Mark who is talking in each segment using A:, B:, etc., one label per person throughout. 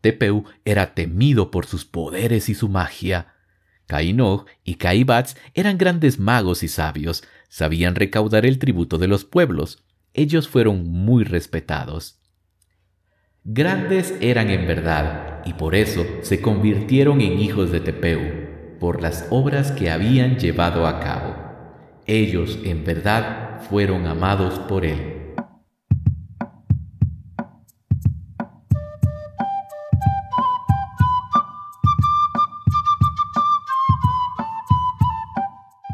A: Tepeu era temido por sus poderes y su magia. Cainoj y Caibats eran grandes magos y sabios, sabían recaudar el tributo de los pueblos. Ellos fueron muy respetados. Grandes eran en verdad, y por eso se convirtieron en hijos de Tepeu, por las obras que habían llevado a cabo. Ellos en verdad fueron amados por él.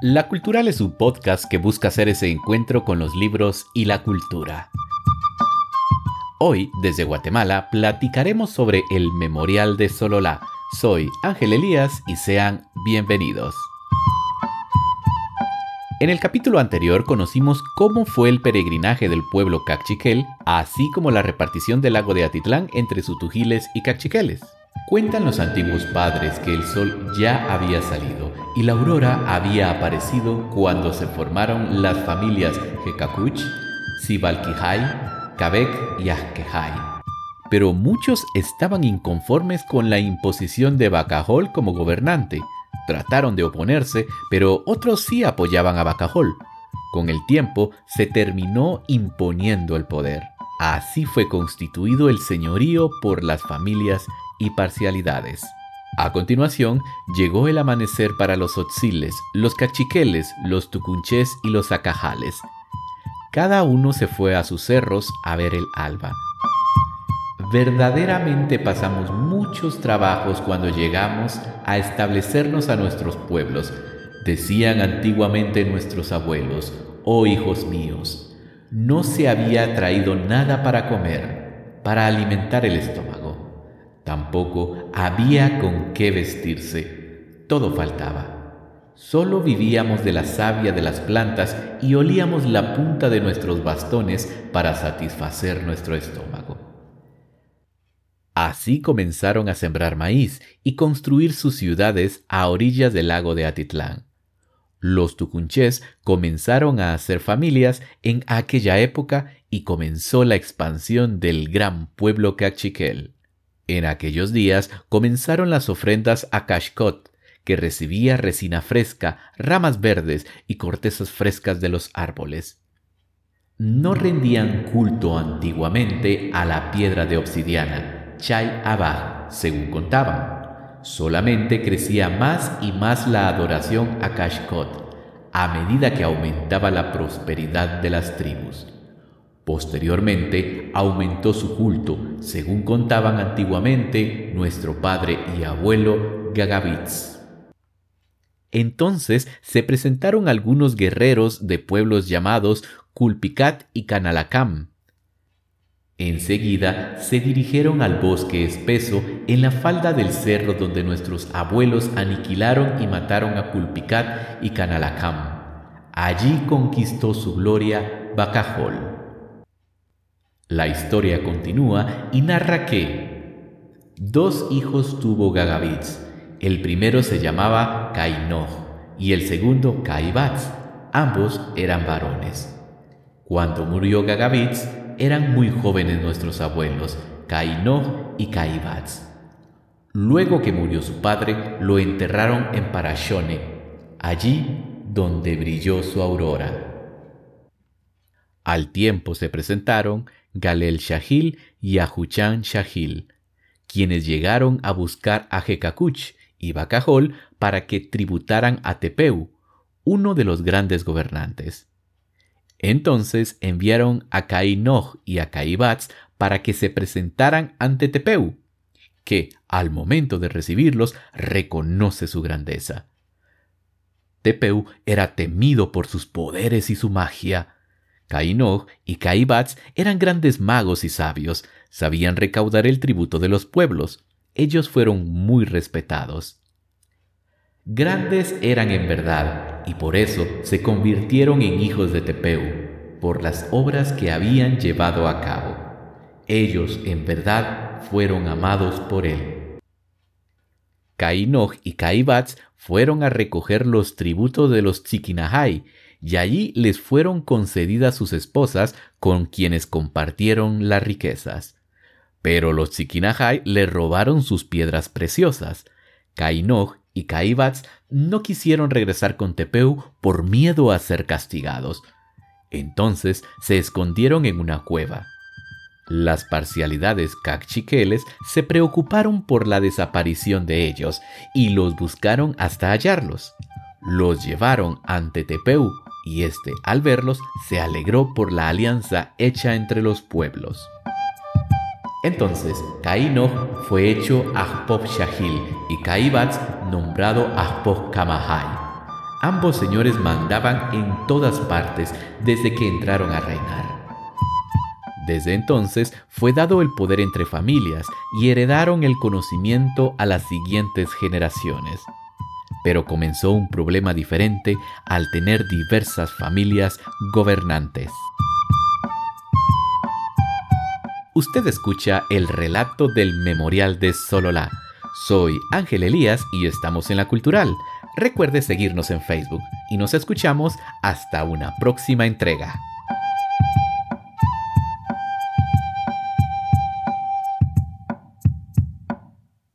A: La Cultural es un podcast que busca hacer ese encuentro con los libros y la cultura. Hoy, desde Guatemala, platicaremos sobre el Memorial de Sololá. Soy Ángel Elías y sean bienvenidos. En el capítulo anterior conocimos cómo fue el peregrinaje del pueblo cachiquel, así como la repartición del lago de Atitlán entre sutujiles y cachiqueles. Cuentan los antiguos padres que el sol ya había salido y la aurora había aparecido cuando se formaron las familias Hecacuch, Sibalquijay, Cabek y Azquejay. Pero muchos estaban inconformes con la imposición de Bacajol como gobernante. Trataron de oponerse, pero otros sí apoyaban a Bacajol. Con el tiempo se terminó imponiendo el poder. Así fue constituido el señorío por las familias y parcialidades. A continuación, llegó el amanecer para los otziles, los cachiqueles, los tucunchés y los acajales, cada uno se fue a sus cerros a ver el alba. Verdaderamente pasamos muchos trabajos cuando llegamos a establecernos a nuestros pueblos, decían antiguamente nuestros abuelos, oh hijos míos, no se había traído nada para comer, para alimentar el estómago, tampoco había con qué vestirse, todo faltaba. Solo vivíamos de la savia de las plantas y olíamos la punta de nuestros bastones para satisfacer nuestro estómago. Así comenzaron a sembrar maíz y construir sus ciudades a orillas del lago de Atitlán. Los tucunchés comenzaron a hacer familias en aquella época y comenzó la expansión del gran pueblo cachiquel. En aquellos días comenzaron las ofrendas a Kashkot, que recibía resina fresca, ramas verdes y cortezas frescas de los árboles. No rendían culto antiguamente a la piedra de obsidiana, Chai Abad, según contaban. Solamente crecía más y más la adoración a Kashkot, a medida que aumentaba la prosperidad de las tribus. Posteriormente aumentó su culto, según contaban antiguamente nuestro padre y abuelo Gagavitz. Entonces se presentaron algunos guerreros de pueblos llamados Culpicat y Canalacam. Enseguida se dirigieron al bosque espeso en la falda del cerro donde nuestros abuelos aniquilaron y mataron a Culpicat y Canalacam. Allí conquistó su gloria Bacajol. La historia continúa y narra que dos hijos tuvo Gagavitz, el primero se llamaba Cainoj y el segundo Caibats. Ambos eran varones. Cuando murió Gagavitz, eran muy jóvenes nuestros abuelos, Cainoj y Caibats. Luego que murió su padre, lo enterraron en Parashone, allí donde brilló su aurora. Al tiempo se presentaron Galel Shahil y Ajuchan Shahil, quienes llegaron a buscar a Hecacuch y Bacajol para que tributaran a Tepeu, uno de los grandes gobernantes. Entonces enviaron a Cainoj y a Caibats para que se presentaran ante Tepeu, que, al momento de recibirlos, reconoce su grandeza. Tepeu era temido por sus poderes y su magia. Cainoj y Caibats eran grandes magos y sabios, sabían recaudar el tributo de los pueblos, ellos fueron muy respetados. Grandes eran en verdad, y por eso se convirtieron en hijos de Tepeu, por las obras que habían llevado a cabo. Ellos en verdad fueron amados por él. Cainoj y Caibats fueron a recoger los tributos de los Tzikinahai, y allí les fueron concedidas sus esposas con quienes compartieron las riquezas. Pero los Chiquinajay le robaron sus piedras preciosas. Kainoj y Caibats no quisieron regresar con Tepeu por miedo a ser castigados. Entonces se escondieron en una cueva. Las parcialidades cachiqueles se preocuparon por la desaparición de ellos y los buscaron hasta hallarlos. Los llevaron ante Tepeu y este, al verlos, se alegró por la alianza hecha entre los pueblos. Entonces, Caínoj fue hecho Ahpop Shahil y Caibats nombrado Ahpop Kamahai. Ambos señores mandaban en todas partes desde que entraron a reinar. Desde entonces fue dado el poder entre familias y heredaron el conocimiento a las siguientes generaciones. Pero comenzó un problema diferente al tener diversas familias gobernantes. Usted escucha el relato del Memorial de Sololá. Soy Ángel Elías y estamos en La Cultural. Recuerde seguirnos en Facebook y nos escuchamos hasta una próxima entrega.